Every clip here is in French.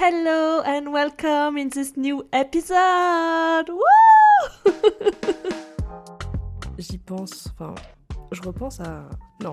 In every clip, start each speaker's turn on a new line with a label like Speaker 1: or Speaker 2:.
Speaker 1: hello and welcome in this new episode. J'y pense, enfin, je repense à. Non,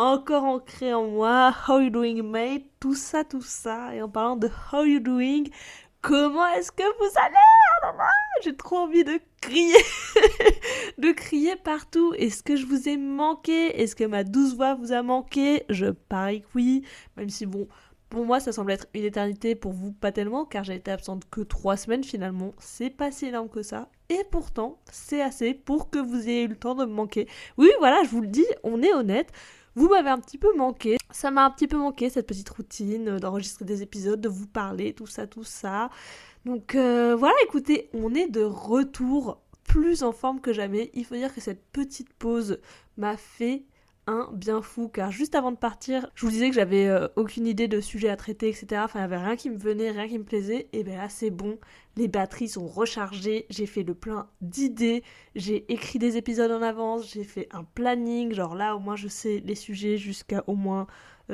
Speaker 1: encore ancré en moi. How you doing, mate? Tout ça, tout ça. Et en parlant de how you doing, comment est-ce que vous allez? J'ai trop envie de crier, de crier partout. Est-ce que je vous ai manqué? Est-ce que ma douce voix vous a manqué? Je parie que oui, même si bon, pour moi ça semble être une éternité, pour vous pas tellement, car j'ai été absente que trois semaines finalement. C'est pas si énorme que ça. Et pourtant, c'est assez pour que vous ayez eu le temps de me manquer. Oui, voilà, je vous le dis, on est honnête. Vous m'avez un petit peu manqué. Ça m'a un petit peu manqué cette petite routine euh, d'enregistrer des épisodes, de vous parler, tout ça, tout ça. Donc euh, voilà, écoutez, on est de retour plus en forme que jamais. Il faut dire que cette petite pause m'a fait bien fou car juste avant de partir, je vous disais que j'avais euh, aucune idée de sujet à traiter, etc. Enfin, il n'y avait rien qui me venait, rien qui me plaisait. Et bien là, c'est bon. Les batteries sont rechargées. J'ai fait le plein d'idées. J'ai écrit des épisodes en avance. J'ai fait un planning. Genre là, au moins, je sais les sujets jusqu'à au moins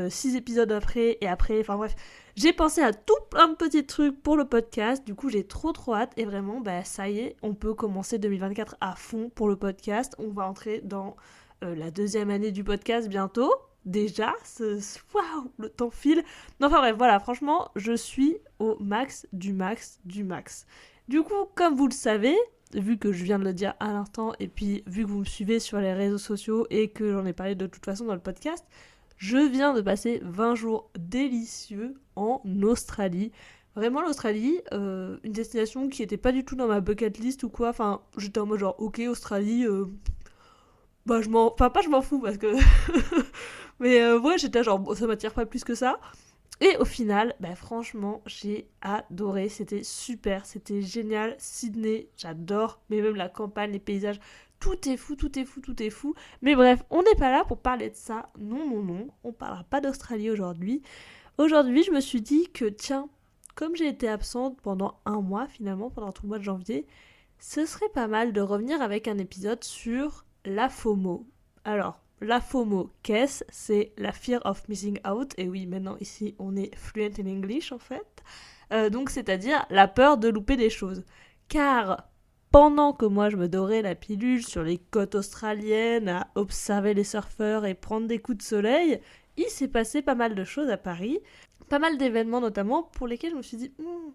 Speaker 1: 6 euh, épisodes après. Et après, enfin bref. J'ai pensé à tout plein de petits trucs pour le podcast. Du coup, j'ai trop trop hâte. Et vraiment, bah, ça y est, on peut commencer 2024 à fond pour le podcast. On va entrer dans euh, la deuxième année du podcast bientôt. Déjà, waouh, le temps file. Non, enfin bref, voilà, franchement, je suis au max du max du max. Du coup, comme vous le savez, vu que je viens de le dire à l'instant, et puis vu que vous me suivez sur les réseaux sociaux et que j'en ai parlé de toute façon dans le podcast, je viens de passer 20 jours délicieux en Australie. Vraiment l'Australie, euh, une destination qui n'était pas du tout dans ma bucket list ou quoi. Enfin, j'étais en mode genre, ok, Australie, euh, bah je m'en enfin pas je m'en fous parce que mais euh, ouais j'étais genre ça m'attire pas plus que ça. Et au final bah franchement j'ai adoré. C'était super c'était génial. Sydney j'adore. Mais même la campagne les paysages tout est fou tout est fou tout est fou. Mais bref on n'est pas là pour parler de ça. Non non non on parlera pas d'Australie aujourd'hui. Aujourd'hui je me suis dit que tiens comme j'ai été absente pendant un mois finalement pendant tout le mois de janvier ce serait pas mal de revenir avec un épisode sur la FOMO. Alors, la FOMO, qu'est-ce? C'est la fear of missing out. Et oui, maintenant ici, on est fluent in English en fait. Euh, donc, c'est-à-dire la peur de louper des choses. Car pendant que moi je me dorais la pilule sur les côtes australiennes à observer les surfeurs et prendre des coups de soleil, il s'est passé pas mal de choses à Paris. Pas mal d'événements notamment pour lesquels je me suis dit, hmm,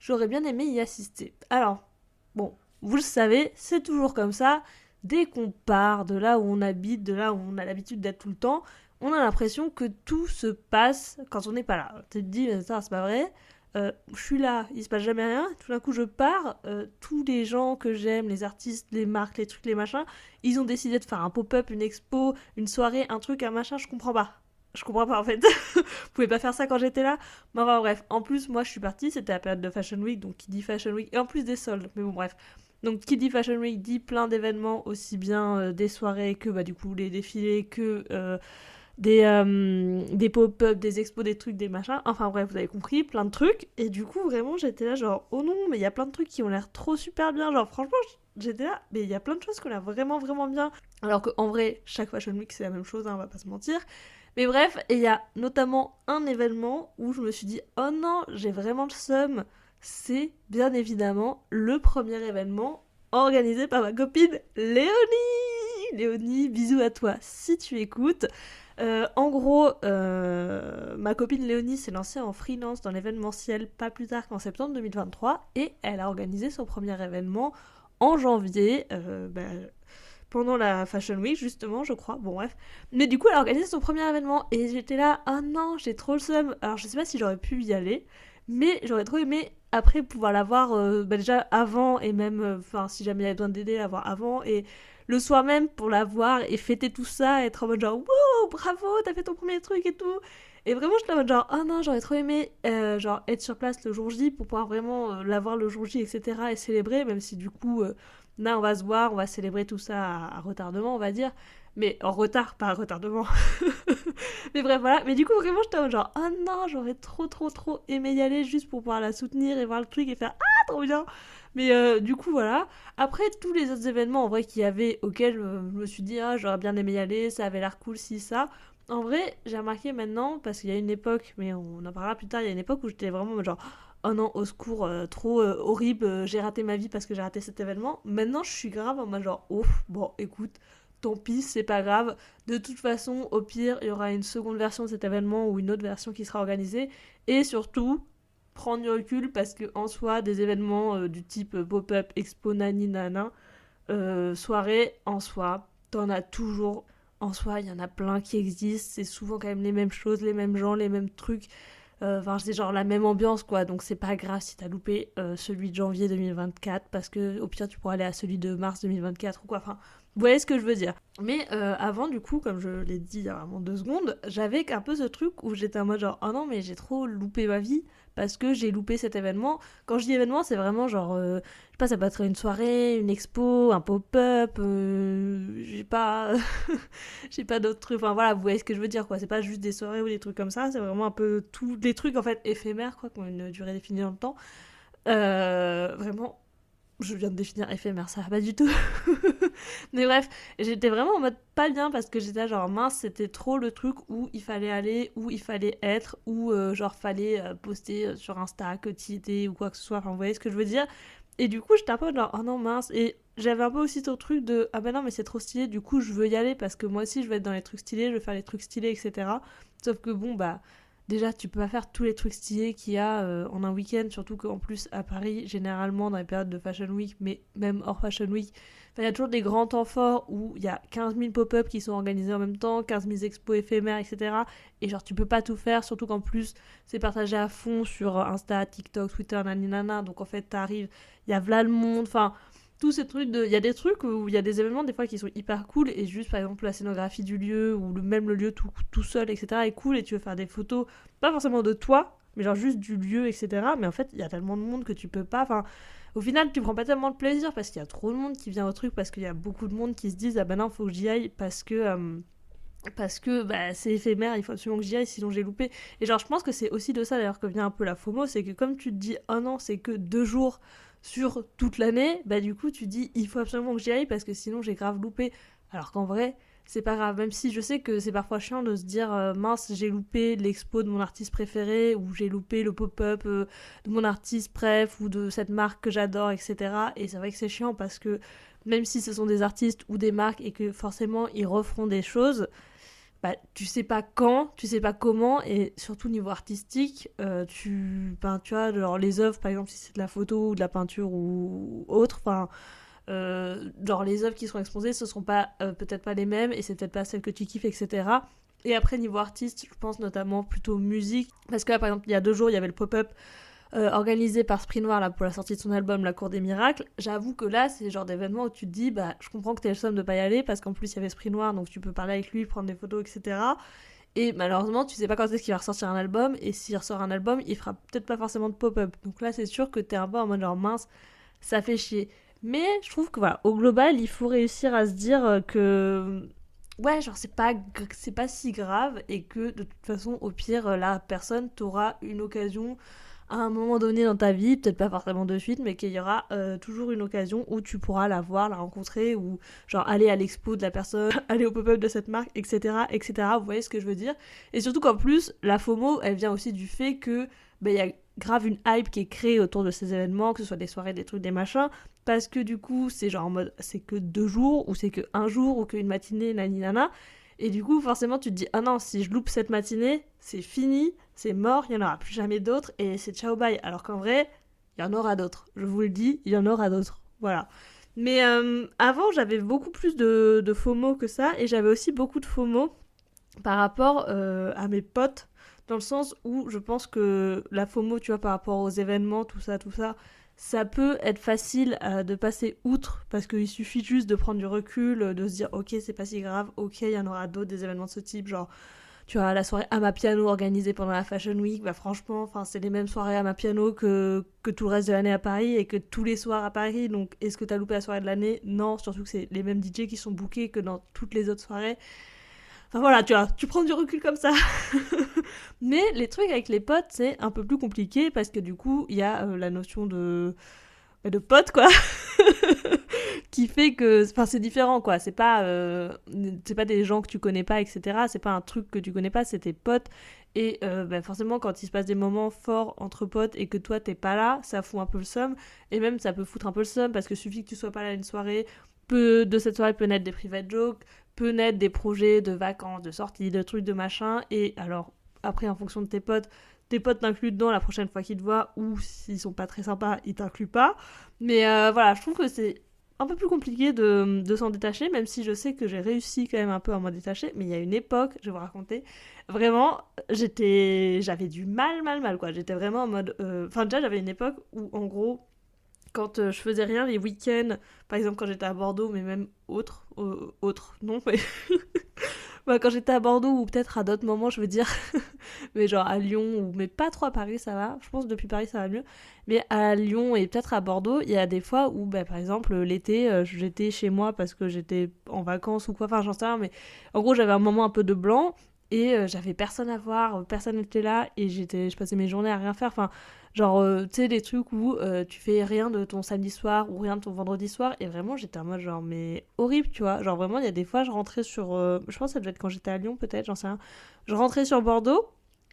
Speaker 1: j'aurais bien aimé y assister. Alors, bon, vous le savez, c'est toujours comme ça dès qu'on part de là où on habite, de là où on a l'habitude d'être tout le temps, on a l'impression que tout se passe quand on n'est pas là. Tu te dis, ça c'est pas vrai, euh, je suis là, il se passe jamais rien, tout d'un coup je pars, euh, tous les gens que j'aime, les artistes, les marques, les trucs, les machins, ils ont décidé de faire un pop-up, une expo, une soirée, un truc, un machin, je comprends pas. Je comprends pas en fait. Vous pouvez pas faire ça quand j'étais là. Mais enfin bref, en plus moi je suis partie, c'était la période de Fashion Week, donc qui dit Fashion Week, et en plus des soldes. Mais bon bref. Donc qui dit Fashion Week dit plein d'événements, aussi bien euh, des soirées que bah, du coup les défilés, que euh, des, euh, des pop-up, des expos, des trucs, des machins. Enfin bref, vous avez compris, plein de trucs. Et du coup vraiment j'étais là genre oh non mais il y a plein de trucs qui ont l'air trop super bien. Genre franchement j'étais là mais il y a plein de choses qui ont l'air vraiment vraiment bien. Alors qu'en vrai chaque Fashion Week c'est la même chose, hein, on va pas se mentir. Mais bref, il y a notamment un événement où je me suis dit oh non j'ai vraiment le seum c'est bien évidemment le premier événement organisé par ma copine Léonie. Léonie, bisous à toi si tu écoutes. Euh, en gros, euh, ma copine Léonie s'est lancée en freelance dans l'événementiel pas plus tard qu'en septembre 2023 et elle a organisé son premier événement en janvier. Euh, bah, pendant la Fashion Week, justement, je crois. Bon, bref. Mais du coup, elle a organisé son premier événement. Et j'étais là, ah non, j'ai trop le seum. Alors, je sais pas si j'aurais pu y aller. Mais j'aurais trop aimé après pouvoir l'avoir euh, bah, déjà avant et même, euh, si jamais il y avait besoin d'aider, l'avoir avant et le soir même pour l'avoir et fêter tout ça, être en mode genre wow bravo t'as fait ton premier truc et tout. Et vraiment, je en genre, oh non, j'aurais trop aimé euh, être sur place le jour J pour pouvoir vraiment l'avoir le jour J, etc. et célébrer, même si du coup, là, on va se voir, on va célébrer tout ça à, retardement, on va dire. Mais en retard, pas à retardement. mais bref, voilà. Mais du coup, vraiment, j'étais en genre, oh non, j'aurais trop, trop, trop aimé y aller juste pour pouvoir la soutenir et voir le truc et faire, ah, trop bien. Mais du coup, voilà. Après, tous les autres événements, en vrai, qu'il y avait, auxquels je me suis dit, ah, j'aurais bien aimé y aller, ça avait l'air cool, si, ça. En vrai, j'ai remarqué maintenant, parce qu'il y a une époque, mais on en parlera plus tard, il y a une époque où j'étais vraiment genre, oh non, au secours, euh, trop euh, horrible, euh, j'ai raté ma vie parce que j'ai raté cet événement. Maintenant, je suis grave en mode genre, oh, bon, écoute, tant pis, c'est pas grave. De toute façon, au pire, il y aura une seconde version de cet événement ou une autre version qui sera organisée. Et surtout, prendre du recul parce que en soi, des événements du type pop-up, expo, nani, nana, soirée, en soi, t'en as toujours en soi, il y en a plein qui existent. C'est souvent quand même les mêmes choses, les mêmes gens, les mêmes trucs. Euh, enfin, c'est genre la même ambiance, quoi. Donc, c'est pas grave si t'as loupé euh, celui de janvier 2024, parce que au pire, tu pourras aller à celui de mars 2024 ou quoi. Enfin, vous voyez ce que je veux dire. Mais euh, avant, du coup, comme je l'ai dit il y a vraiment deux secondes, j'avais un peu ce truc où j'étais en mode genre, oh non, mais j'ai trop loupé ma vie parce que j'ai loupé cet événement. Quand je dis événement, c'est vraiment genre, euh, je sais pas, ça peut être une soirée, une expo, un pop-up, euh, j'ai pas, j'ai pas d'autres trucs. Enfin voilà, vous voyez ce que je veux dire quoi. C'est pas juste des soirées ou des trucs comme ça, c'est vraiment un peu tous des trucs en fait éphémères quoi, qui ont une durée définie dans le temps. vraiment je viens de définir éphémère, ça va pas du tout. mais bref, j'étais vraiment en mode pas bien parce que j'étais genre mince, c'était trop le truc où il fallait aller, où il fallait être, où euh, genre fallait euh, poster euh, sur Insta que tu ou quoi que ce soit. Enfin, vous voyez ce que je veux dire? Et du coup, j'étais un peu genre oh non mince. Et j'avais un peu aussi ton truc de ah ben non, mais c'est trop stylé, du coup, je veux y aller parce que moi aussi je veux être dans les trucs stylés, je veux faire les trucs stylés, etc. Sauf que bon, bah Déjà, tu peux pas faire tous les trucs stylés qu'il y a en un week-end, surtout qu'en plus à Paris, généralement dans les périodes de Fashion Week, mais même hors Fashion Week, il y a toujours des grands temps forts où il y a 15 000 pop-up qui sont organisés en même temps, 15 000 expos éphémères, etc. Et genre, tu peux pas tout faire, surtout qu'en plus, c'est partagé à fond sur Insta, TikTok, Twitter, naninana. Donc en fait, t'arrives, il y a v'là le monde, enfin tous ces trucs de il y a des trucs où il y a des événements des fois qui sont hyper cool. Et juste par exemple la scénographie du lieu ou le, même le lieu tout, tout seul etc est cool. Et tu veux faire des photos pas forcément de toi mais genre juste du lieu etc mais en fait il y a tellement de monde que tu peux pas. Enfin au final tu prends pas tellement de plaisir parce qu'il y a trop de monde qui vient au truc parce qu'il y a beaucoup de monde qui se disent ah ben non faut que j'y aille parce que euh, parce que bah, c'est éphémère, il faut absolument que j'y aille, sinon j'ai loupé. Et genre, je pense que c'est aussi de ça d'ailleurs que vient un peu la FOMO, c'est que comme tu te dis, oh non, c'est que deux jours sur toute l'année, bah du coup tu dis il faut absolument que j'y aille parce que sinon j'ai grave loupé. Alors qu'en vrai, c'est pas grave, même si je sais que c'est parfois chiant de se dire euh, mince, j'ai loupé l'expo de mon artiste préféré ou j'ai loupé le pop-up euh, de mon artiste préf ou de cette marque que j'adore, etc. Et c'est vrai que c'est chiant parce que même si ce sont des artistes ou des marques et que forcément ils referont des choses, bah, tu sais pas quand, tu sais pas comment, et surtout niveau artistique, euh, tu, ben, tu vois, genre les œuvres, par exemple, si c'est de la photo ou de la peinture ou autre, enfin, euh, genre les œuvres qui seront exposées, ce seront pas euh, peut-être pas les mêmes, et c'est peut-être pas celles que tu kiffes, etc. Et après, niveau artiste, je pense notamment plutôt musique, parce que là, par exemple, il y a deux jours, il y avait le pop-up euh, organisé par Spring Noir là, pour la sortie de son album La Cour des Miracles, j'avoue que là, c'est le genre d'événement où tu te dis, bah, je comprends que t'es le somme de pas y aller parce qu'en plus, il y avait Spring Noir, donc tu peux parler avec lui, prendre des photos, etc. Et malheureusement, tu sais pas quand est-ce qu'il va ressortir un album, et s'il ressort un album, il fera peut-être pas forcément de pop-up. Donc là, c'est sûr que t'es un peu en mode genre mince, ça fait chier. Mais je trouve que voilà, au global, il faut réussir à se dire que ouais, genre c'est pas c'est pas si grave et que de toute façon, au pire, la personne t'aura une occasion à un moment donné dans ta vie, peut-être pas forcément de suite, mais qu'il y aura euh, toujours une occasion où tu pourras la voir, la rencontrer, ou genre aller à l'expo de la personne, aller au pop-up de cette marque, etc., etc. Vous voyez ce que je veux dire? Et surtout qu'en plus, la FOMO, elle vient aussi du fait que ben, il y a grave une hype qui est créée autour de ces événements, que ce soit des soirées, des trucs, des machins, parce que du coup, c'est genre en mode, c'est que deux jours, ou c'est que un jour, ou qu'une matinée, nani nana. Et du coup, forcément, tu te dis, ah non, si je loupe cette matinée, c'est fini, c'est mort, il n'y en aura plus jamais d'autres, et c'est ciao bye. Alors qu'en vrai, il y en aura d'autres. Je vous le dis, il y en aura d'autres. Voilà. Mais euh, avant, j'avais beaucoup plus de, FOMO que ça, et j'avais aussi beaucoup de FOMO par rapport euh, à mes potes, dans le sens où je pense que la FOMO, tu vois, par rapport aux événements, tout ça, tout ça, ça peut être facile euh, de passer outre parce qu'il suffit juste de prendre du recul, de se dire ok c'est pas si grave, ok il y en aura d'autres des événements de ce type, genre tu as la soirée à ma piano organisée pendant la Fashion Week, bah franchement, c'est les mêmes soirées à ma piano que, que tout le reste de l'année à Paris et que tous les soirs à Paris. Donc est-ce que tu as loupé la soirée de l'année? Non, surtout que c'est les mêmes DJ qui sont bookés que dans toutes les autres soirées. Enfin voilà, tu tu prends du recul comme ça. Mais les trucs avec les potes, c'est un peu plus compliqué parce que du coup, il y a euh, la notion de bah, de potes quoi. Qui fait que enfin c'est différent quoi. C'est pas euh, c'est pas des gens que tu connais pas etc c'est pas un truc que tu connais pas c'est tes potes. Et euh, bah, forcément quand il se passe des moments forts entre potes et que toi t'es pas là ça fout un peu le seum et même ça peut foutre un peu le seum parce que suffit que tu sois pas là une soirée peu de cette soirée peut naître des private jokes peut naître des projets de vacances de sorties de trucs de machin et alors après en fonction de tes potes tes potes t'incluent dedans la prochaine fois qu'ils te voient, ou s'ils sont pas très sympas, ils t'incluent pas. Mais euh, voilà, je trouve que c'est un peu plus compliqué de, de s'en détacher, même si je sais que j'ai réussi quand même un peu à m'en détacher. Mais il y a une époque, je vais vous raconter, vraiment, j'étais, j'avais du mal, mal, mal, quoi. J'étais vraiment en mode. Euh, enfin, déjà, j'avais une époque où, en gros, quand euh, je faisais rien les week-ends, par exemple quand j'étais à Bordeaux, mais même autre, autre, non, mais bah, quand j'étais à Bordeaux ou peut-être à d'autres moments, je veux dire, mais genre à Lyon, ou mais pas trop à Paris, ça va. Je pense depuis Paris, ça va mieux. Mais à Lyon et peut-être à Bordeaux, il y a des fois où, bah, par exemple, l'été, euh, j'étais chez moi parce que j'étais en vacances ou quoi, enfin j'en sais rien, mais en gros, j'avais un moment un peu de blanc et euh, j'avais personne à voir, personne n'était là et j'étais, je passais mes journées à rien faire. Enfin, Genre, euh, tu sais, des trucs où euh, tu fais rien de ton samedi soir ou rien de ton vendredi soir. Et vraiment, j'étais en mode genre, mais horrible, tu vois. Genre, vraiment, il y a des fois, je rentrais sur. Euh, je pense que ça devait être quand j'étais à Lyon, peut-être, j'en sais rien. Je rentrais sur Bordeaux.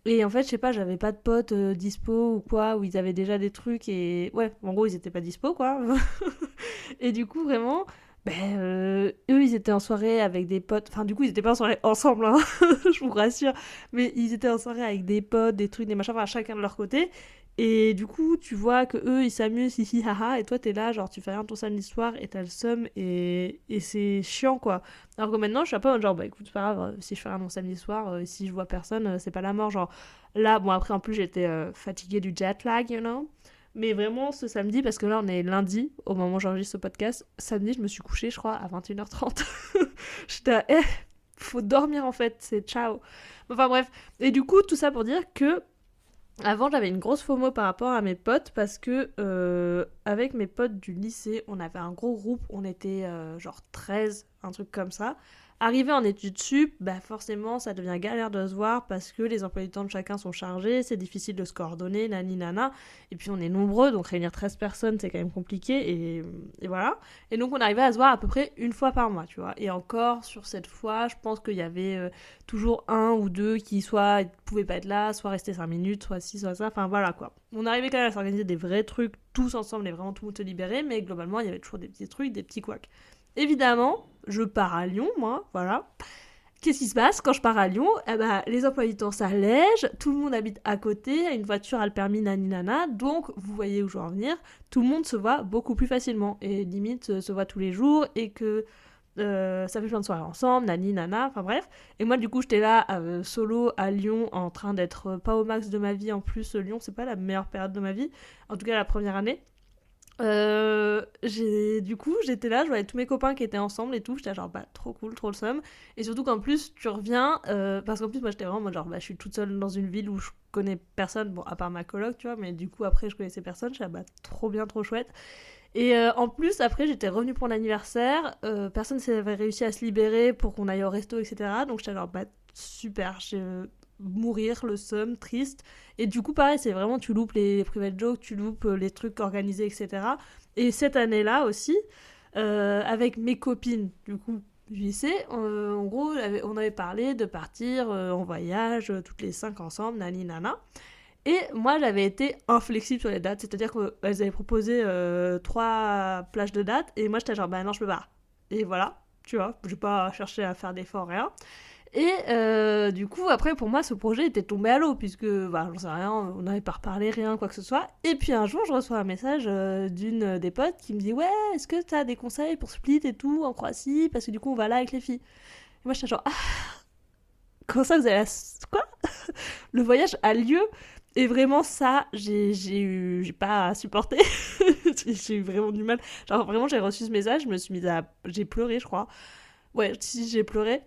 Speaker 1: Et en fait, je sais pas, j'avais pas de potes dispo ou quoi, où ils avaient déjà des trucs et. Ouais, en gros, ils étaient pas dispo, quoi. et du coup, vraiment. Ben, eux, ils étaient en soirée avec des potes. Enfin, du coup, ils étaient pas en soirée ensemble, hein, je vous rassure. Mais ils étaient en soirée avec des potes, des trucs, des machins, enfin, chacun de leur côté. Et du coup, tu vois que eux ils s'amusent, hihi haha, et toi t'es là, genre tu fais rien ton samedi soir et t'as le seum, et, et c'est chiant quoi. Alors que maintenant, je suis un peu genre, bah écoute, pas grave, si je fais rien mon samedi soir, euh, si je vois personne, euh, c'est pas la mort. Genre là, bon après en plus j'étais euh, fatiguée du jet lag, you know. Mais vraiment ce samedi, parce que là on est lundi, au moment où j'enregistre ce podcast, samedi je me suis couchée, je crois, à 21h30. J'étais à, eh, faut dormir en fait, c'est ciao. Enfin bref, et du coup, tout ça pour dire que avant, j'avais une grosse FOMO par rapport à mes potes parce que euh, avec mes potes du lycée, on avait un gros groupe, on était euh, genre 13, un truc comme ça. Arrivé en études sup, bah forcément ça devient galère de se voir parce que les emplois du temps de chacun sont chargés, c'est difficile de se coordonner, nani nana. Et puis on est nombreux, donc réunir 13 personnes c'est quand même compliqué et, voilà. Et donc on arrivait à se voir à peu près une fois par mois, tu vois. Et encore sur cette fois, je pense qu'il y avait euh, toujours un ou deux qui soit pouvaient pas être là, soit rester 5 minutes, soit ci, soit ça, enfin voilà quoi. On arrivait quand même à s'organiser des vrais trucs tous ensemble et vraiment tout le monde se libérer, mais globalement il y avait toujours des petits trucs, des petits couacs. Évidemment, je pars à Lyon, moi, voilà. Qu'est-ce qui se passe quand je pars à Lyon? Eh ben, Les emplois du temps s'allègent, tout le monde habite à côté, une voiture a le permis nani nana, donc vous voyez où je veux en venir, tout le monde se voit beaucoup plus facilement et limite euh, se voit tous les jours et que euh, ça fait plein de soirées ensemble, nani nana, enfin bref. Et moi du coup j'étais là euh, solo à Lyon en train d'être pas au max de ma vie, en plus Lyon c'est pas la meilleure période de ma vie, en tout cas la première année. Euh, du coup j'étais là je voyais tous mes copains qui étaient ensemble et tout j'étais genre bah trop cool trop le somme et surtout qu'en plus tu reviens euh, parce qu'en plus moi j'étais vraiment genre bah je suis toute seule dans une ville où je connais personne bon à part ma coloc tu vois mais du coup après je connaissais personne j'étais bah trop bien trop chouette. Et euh, en plus après j'étais revenue pour l'anniversaire personne s'avait réussi à se libérer pour qu'on aille au resto etc donc j'étais genre bah super mourir, le seum, triste. Et du coup, pareil, c'est vraiment, tu loupes les private jokes, tu loupes euh, les trucs organisés, etc. Et cette année-là aussi, euh, avec mes copines, du coup, du lycée, euh, en gros, on avait parlé de partir en voyage toutes les cinq ensemble, nani nana. Et moi, j'avais été inflexible sur les dates, c'est-à-dire qu'elles avaient proposé trois plages de dates, et moi, j'étais genre, bah non, je peux pas. Et voilà, tu vois, je vais pas chercher à faire d'efforts, rien. Et euh, du coup, après, pour moi, ce projet était tombé à l'eau, puisque, bah, j'en sais rien, on n'avait pas reparlé, rien, quoi que ce soit. Et puis un jour, je reçois un message euh, d'une des potes qui me dit Ouais, est-ce que tu as des conseils pour Split et tout en Croatie? Parce que du coup, on va là avec les filles. Et moi, j'étais genre Ah Comment ça, vous allez Quoi? Le voyage a lieu et vraiment, ça, j'ai eu. J'ai pas supporté. j'ai eu vraiment du mal. Genre, vraiment, j'ai reçu ce message, je me suis mise à. J'ai pleuré, je crois. Ouais, si, j'ai pleuré.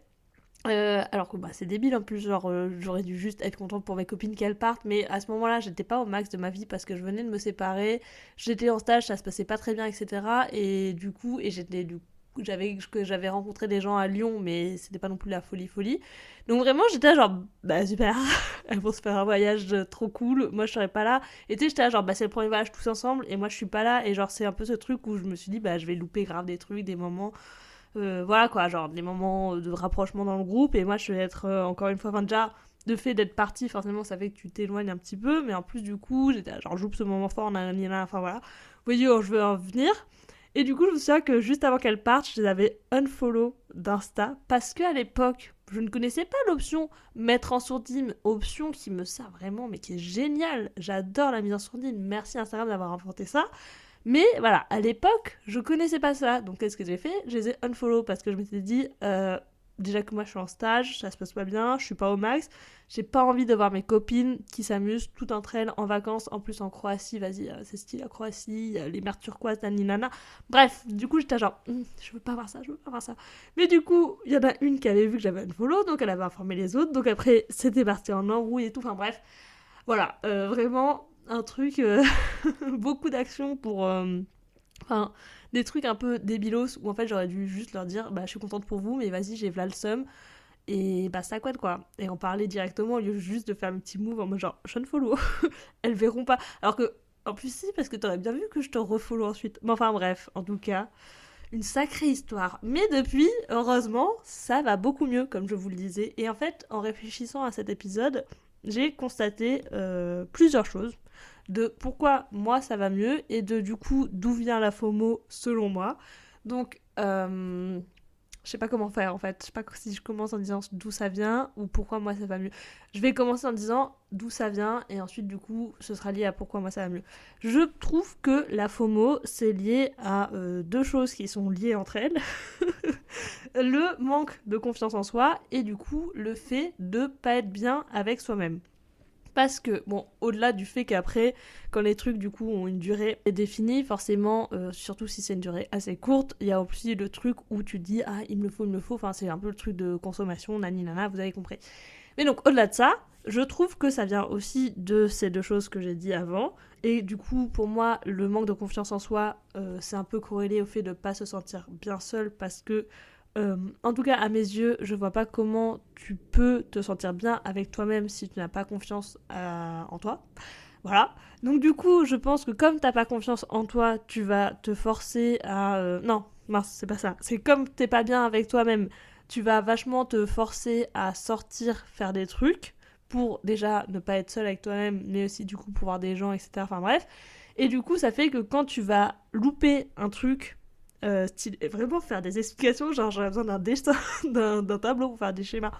Speaker 1: Euh, alors que bah, c'est débile en plus, genre euh, j'aurais dû juste être contente pour mes copines qu'elles partent, mais à ce moment-là j'étais pas au max de ma vie parce que je venais de me séparer, j'étais en stage, ça se passait pas très bien, etc. Et du coup, et j'étais du j'avais que j'avais rencontré des gens à Lyon, mais c'était pas non plus la folie folie. Donc vraiment j'étais genre bah super, elles vont se faire un voyage trop cool, moi je serais pas là. Et tu sais j'étais genre bah c'est le premier voyage tous ensemble et moi je suis pas là et genre c'est un peu ce truc où je me suis dit bah je vais louper grave des trucs, des moments euh, voilà quoi, genre des moments de rapprochement dans le groupe. Et moi, je vais être euh, encore une fois, enfin, déjà, de fait d'être parti, forcément, ça fait que tu t'éloignes un petit peu. Mais en plus, du coup, j'étais genre, j'oupe ce moment fort, nanana, enfin voilà. Vous voyez où je veux en venir. Et du coup, je me souviens que juste avant qu'elle parte, je les avais unfollow d'Insta parce qu'à l'époque, je ne connaissais pas l'option mettre en sourdine, option qui me sert vraiment, mais qui est géniale. J'adore la mise en sourdine. Merci Instagram d'avoir inventé ça. Mais voilà, à l'époque, je connaissais pas ça. Donc qu'est-ce que j'ai fait? Je les ai unfollow parce que je m'étais dit, euh, déjà que moi je suis en stage, ça se passe pas bien, je suis pas au max. J'ai pas envie de voir mes copines qui s'amusent toutes entre elles en vacances, en plus en Croatie, vas-y, euh, c'est style la Croatie, les mers turquoises, nana. Bref, du coup j'étais genre, hum, je veux pas voir ça, je veux pas voir ça. Mais du coup, il y en a une qui avait vu que j'avais unfollow, donc elle avait informé les autres, donc après c'était parti en embrouille et tout, enfin bref. Voilà, euh, vraiment, un truc, euh, beaucoup d'actions pour. Euh, enfin, des trucs un peu débilos où en fait j'aurais dû juste leur dire bah je suis contente pour vous, mais vas-y, j'ai v'là le. Et bah ça quoi quoi. Et en parler directement au lieu juste de faire un petit move en mode genre je ne follow. Elles verront pas. Alors que, en plus, si, parce que t'aurais bien vu que je te refollow ensuite. Mais enfin bref, en tout cas une sacrée histoire. Mais depuis, heureusement, ça va beaucoup mieux, comme je vous le disais. Et en fait, en réfléchissant à cet épisode, j'ai constaté euh, plusieurs choses de pourquoi moi ça va mieux et de du coup d'où vient la FOMO selon moi. Donc euh, je sais pas comment faire en fait. Je sais pas si je commence en disant d'où ça vient ou pourquoi moi ça va mieux. Je vais commencer en disant d'où ça vient et ensuite du coup ce sera lié à pourquoi moi ça va mieux. Je trouve que la FOMO c'est lié à euh, deux choses qui sont liées entre elles. le manque de confiance en soi et du coup le fait de pas être bien avec soi-même parce que, bon, au-delà du fait qu'après, quand les trucs du coup ont une durée définie, forcément, euh, surtout si c'est une durée assez courte, il y a aussi le truc où tu dis, ah, il me le faut, il me le faut, enfin, c'est un peu le truc de consommation, nani nana, vous avez compris. Mais donc, au-delà de ça, je trouve que ça vient aussi de ces deux choses que j'ai dit avant. Et du coup, pour moi, le manque de confiance en soi, euh, c'est un peu corrélé au fait de ne pas se sentir bien seul parce que euh, en tout cas, à mes yeux, je vois pas comment tu peux te sentir bien avec toi-même si tu n'as pas confiance euh, en toi. Voilà. Donc du coup, je pense que comme t'as pas confiance en toi, tu vas te forcer à... Euh, non, mince, c'est pas ça. C'est comme t'es pas bien avec toi-même, tu vas vachement te forcer à sortir, faire des trucs pour déjà ne pas être seul avec toi-même, mais aussi du coup pour voir des gens, etc. Enfin bref. Et du coup, ça fait que quand tu vas louper un truc euh, vraiment faire des explications, genre j'aurais besoin d'un dessin, d'un tableau pour faire des schémas.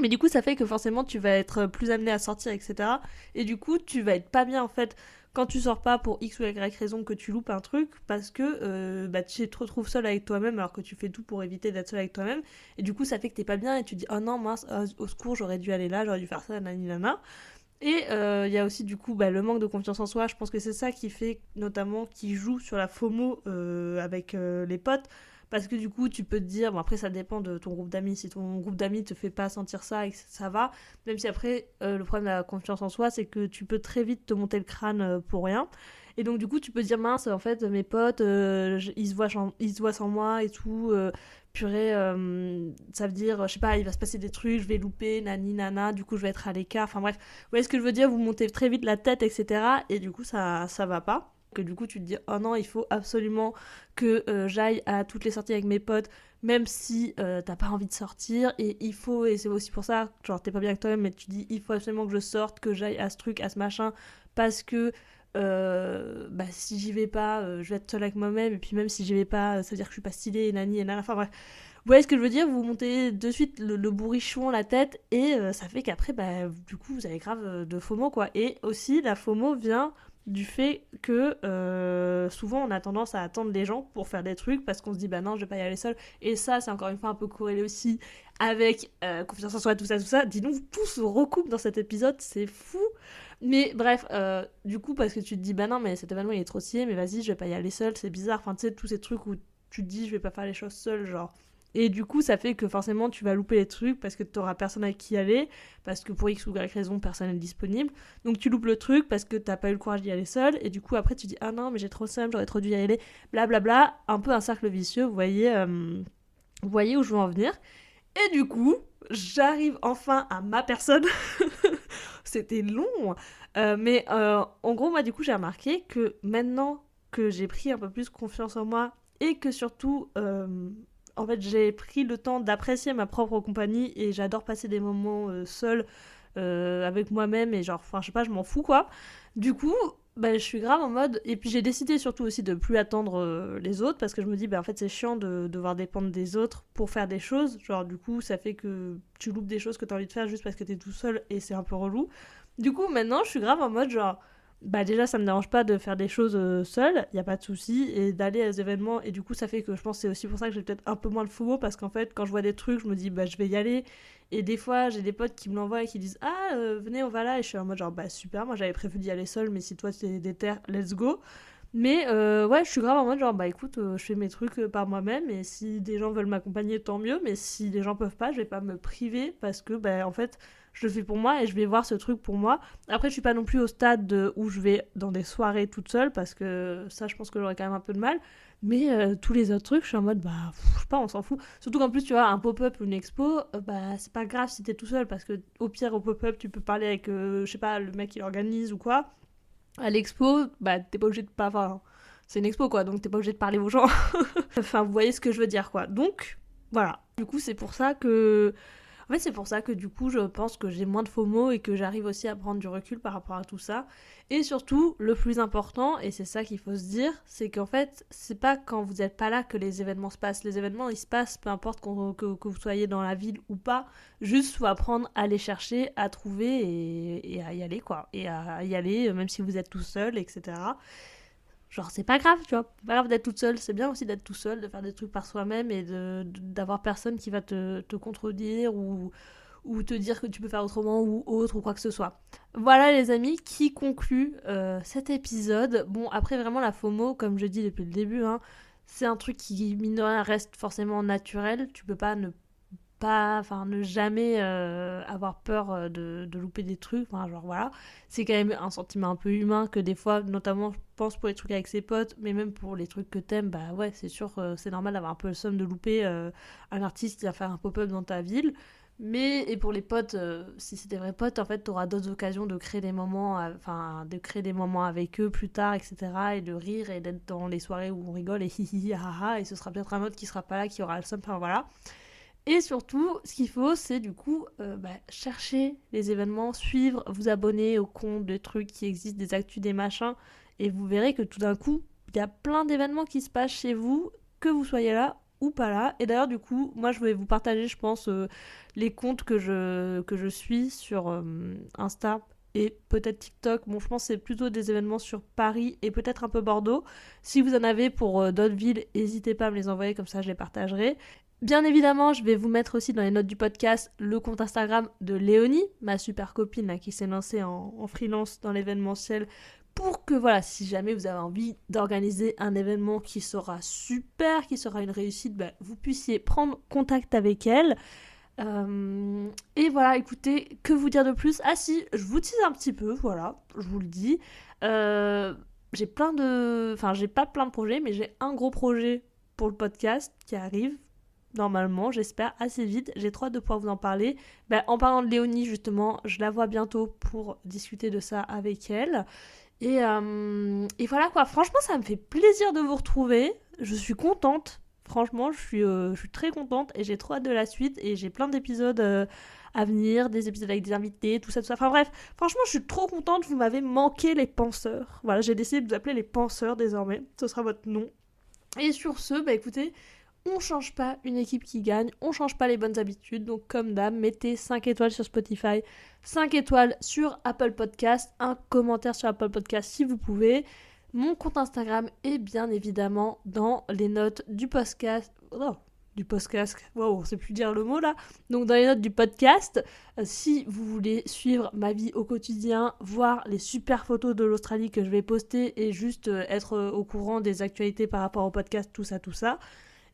Speaker 1: Mais du coup, ça fait que forcément, tu vas être plus amené à sortir, etc. Et du coup, tu vas être pas bien en fait quand tu sors pas pour X ou Y raison que tu loupes un truc parce que euh, bah, tu te retrouves seul avec toi-même alors que tu fais tout pour éviter d'être seul avec toi-même. Et du coup, ça fait que t'es pas bien et tu dis oh non, mince, oh, au secours, j'aurais dû aller là, j'aurais dû faire ça, nanana. Et euh, il y a aussi du coup bah, le manque de confiance en soi. Je pense que c'est ça qui fait notamment qui joue sur la FOMO euh, avec euh, les potes. Parce que du coup, tu peux te dire, bon après ça dépend de ton groupe d'amis. Si ton groupe d'amis te fait pas sentir ça et que ça va, même si après le problème de la confiance en soi, c'est que tu peux très vite te monter le crâne pour rien. Et donc du coup, tu peux te dire mince, en fait, mes potes, ils se voient, ils se voient sans moi et tout purée, euh, ça veut dire, je sais pas, il va se passer des trucs, je vais louper, nani, nana, du coup je vais être à l'écart, enfin bref. Vous voyez ce que je veux dire Vous montez très vite la tête, etc. Et du coup ça, ça va pas. Que du coup tu te dis, oh non, il faut absolument que euh, j'aille à toutes les sorties avec mes potes, même si euh, t'as pas envie de sortir. Et il faut, et c'est aussi pour ça, genre t'es pas bien avec toi-même, mais tu dis, il faut absolument que je sorte, que j'aille à ce truc, à ce machin, parce que euh, bah, si j'y vais pas, euh, je vais être seule avec moi-même, et puis même si j'y vais pas, ça veut dire que je suis pas stylée, et nani, et nana, enfin bref. Vous voyez ce que je veux dire? Vous montez de suite le, bourrichon, la tête, et euh, ça fait qu'après, bah, du coup, vous avez grave de FOMO, quoi. Et aussi, la FOMO vient du fait que souvent on a tendance à attendre les gens pour faire des trucs parce qu'on se dit bah non je vais pas y aller seul et ça c'est encore une fois un peu corrélé aussi avec confiance en soi tout ça tout ça dis donc tout se recoupe dans cet épisode c'est fou mais bref, euh, du coup, parce que tu te dis, bah non, mais cet événement il est trop stylé, mais vas-y, je vais pas y aller seule, c'est bizarre. Enfin, tu sais, tous ces trucs où tu te dis, je vais pas faire les choses seule, genre, Et du coup, ça fait que forcément, tu vas louper les trucs parce que tu n'auras personne avec qui y aller, parce que pour X ou Y raison, personne n'est disponible. Donc tu loupes le truc parce que t'as pas eu le courage d'y aller seul. Et du coup, après, tu dis Ah non, mais j'ai trop simple, j'aurais trop dû y aller. Blablabla. Bla, bla. Un peu un cercle vicieux, vous voyez, euh, vous voyez où je veux en venir. Et du coup, j'arrive enfin à ma personne. C'était long. Euh, mais euh, en gros, moi, du coup, j'ai remarqué que maintenant que j'ai pris un peu plus confiance en moi et que surtout en fait, j'ai pris le temps d'apprécier ma propre compagnie et j'adore passer des moments euh, seuls euh, avec moi-même et genre, enfin, je sais pas, je m'en fous quoi. Du coup, bah, je suis grave en mode. Et puis j'ai décidé surtout aussi de plus attendre euh, les autres parce que je me dis, bah en fait, c'est chiant de devoir dépendre des autres pour faire des choses. Genre, du coup, ça fait que tu loupes des choses que tu as envie de faire juste parce que tu es tout seul et c'est un peu relou. Du coup, maintenant, je suis grave en mode genre bah déjà ça me dérange pas de faire des choses euh, seule, il y a pas de souci et d'aller à des événements et du coup ça fait que je pense c'est aussi pour ça que j'ai peut-être un peu moins de FOMO parce qu'en fait quand je vois des trucs, je me dis bah je vais y aller et des fois j'ai des potes qui me l'envoient et qui disent "Ah, euh, venez, on va là" et je suis en mode genre bah super, moi j'avais prévu d'y aller seule mais si toi t'es déter, let's go. Mais euh, ouais, je suis grave en mode genre bah écoute, je fais mes trucs par moi-même. Et si des gens veulent m'accompagner tant mieux, mais si les gens peuvent pas, je vais pas me priver parce que bah en fait je le fais pour moi et je vais voir ce truc pour moi. Après, je suis pas non plus au stade où je vais dans des soirées toute seule parce que ça, je pense que j'aurais quand même un peu de mal. Mais euh, tous les autres trucs, je suis en mode, bah, je sais pas, on s'en fout. Surtout qu'en plus, tu vois, un pop-up ou une expo, euh, bah, c'est pas grave si t'es tout seul parce que au pire, au pop-up, tu peux parler avec, euh, je sais pas, le mec qui l'organise ou quoi. À l'expo, bah, t'es pas obligé de pas. Enfin, c'est une expo quoi, donc t'es pas obligé de parler aux gens. enfin, vous voyez ce que je veux dire quoi. Donc, voilà. Du coup, c'est pour ça que en fait, c'est pour ça que du coup, je pense que j'ai moins de faux mots et que j'arrive aussi à prendre du recul par rapport à tout ça. Et surtout, le plus important, et c'est ça qu'il faut se dire, c'est qu'en fait, c'est pas quand vous n'êtes pas là que les événements se passent. Les événements, ils se passent, peu importe que, vous soyez dans la ville ou pas. Juste, faut apprendre à les chercher, à trouver et, et à y aller, quoi. Et à y aller, même si vous êtes tout seul, etc. Genre, c'est pas grave, tu vois. Pas grave d'être toute seule. C'est bien aussi d'être tout seul, de faire des trucs par soi-même et d'avoir personne qui va te, te contredire ou, ou te dire que tu peux faire autrement ou autre ou quoi que ce soit. Voilà les amis qui conclut euh, cet épisode. Bon après vraiment la FOMO comme je dis depuis le début hein, c'est un truc qui mine de rien reste forcément naturel. Tu peux pas ne pas, enfin, ne jamais euh, avoir peur euh, de, de, louper des trucs. Enfin, genre voilà, c'est quand même un sentiment un peu humain que des fois, notamment, je pense pour les trucs avec ses potes, mais même pour les trucs que t'aimes, bah ouais, c'est sûr, euh, c'est normal d'avoir un peu le somme de louper un artiste qui va faire un pop-up dans ta ville. Mais, et pour les potes, si c'est des vrais potes, en fait, t'auras d'autres occasions de créer des moments, enfin, de créer des moments avec eux plus tard, etc. Et de rire et d'être dans les soirées où on rigole et hihi, ha, ha, et ce sera peut-être un autre qui sera pas là, qui aura le somme, enfin voilà. Et surtout, ce qu'il faut, c'est du coup euh, bah, chercher les événements, suivre, vous abonner aux comptes des trucs qui existent, des actus, des machins, et vous verrez que tout d'un coup, il y a plein d'événements qui se passent chez vous, que vous soyez là ou pas là. Et d'ailleurs, du coup, moi, je vais vous partager, je pense, euh, les comptes que je, que je suis sur euh, Insta et peut-être TikTok. Bon, je pense que c'est plutôt des événements sur Paris et peut-être un peu Bordeaux. Si vous en avez pour d'autres villes, n'hésitez pas à me les envoyer, comme ça je les partagerai. Bien évidemment, je vais vous mettre aussi dans les notes du podcast le compte Instagram de Léonie, ma super copine qui s'est lancée en, freelance dans l'événementiel pour que voilà, si jamais vous avez envie d'organiser un événement qui sera super, qui sera une réussite, bah, vous puissiez prendre contact avec elle. Euh, et voilà, écoutez, que vous dire de plus? Ah si, je vous tease un petit peu, voilà, je vous le dis. Euh, j'ai plein de... Enfin, j'ai pas plein de projets, mais j'ai un gros projet pour le podcast qui arrive, normalement, j'espère, assez vite. J'ai trop hâte de pouvoir vous en parler. Ben, en parlant de Léonie, justement, je la vois bientôt pour discuter de ça avec elle. Et, euh, et voilà quoi, franchement, ça me fait plaisir de vous retrouver. Je suis contente. Franchement, je suis, euh, je suis très contente et j'ai trop hâte de la suite. Et j'ai plein d'épisodes euh, à venir, des épisodes avec des invités, tout ça, tout ça. Enfin bref, franchement, je suis trop contente. Vous m'avez manqué les penseurs. Voilà, j'ai décidé de vous appeler les penseurs désormais. Ce sera votre nom. Et sur ce, bah écoutez, on change pas une équipe qui gagne, on change pas les bonnes habitudes. Donc comme d'hab, mettez 5 étoiles sur Spotify, 5 étoiles sur Apple Podcast, un commentaire sur Apple Podcast si vous pouvez. Mon compte Instagram est bien évidemment dans les notes du podcast. Oh, du podcast. Wow, on sait plus dire le mot là. Donc dans les notes du podcast, euh, si vous voulez suivre ma vie au quotidien, voir les super photos de l'Australie que je vais poster et juste euh, être euh, au courant des actualités par rapport au podcast, tout ça, tout ça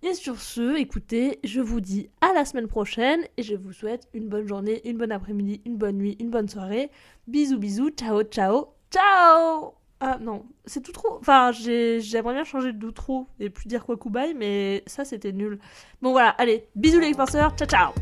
Speaker 1: Et sur ce, écoutez, je vous dis à la semaine prochaine et je vous souhaite une bonne journée, une bonne après-midi, une bonne nuit, une bonne soirée. Bisous bisous, ciao ciao, ciao Ah non, c'est tout trop. Enfin, j'aimerais bien changer d'outro et plus dire quoi mais ça c'était nul. Bon voilà, allez, bisous les penseurs, ciao ciao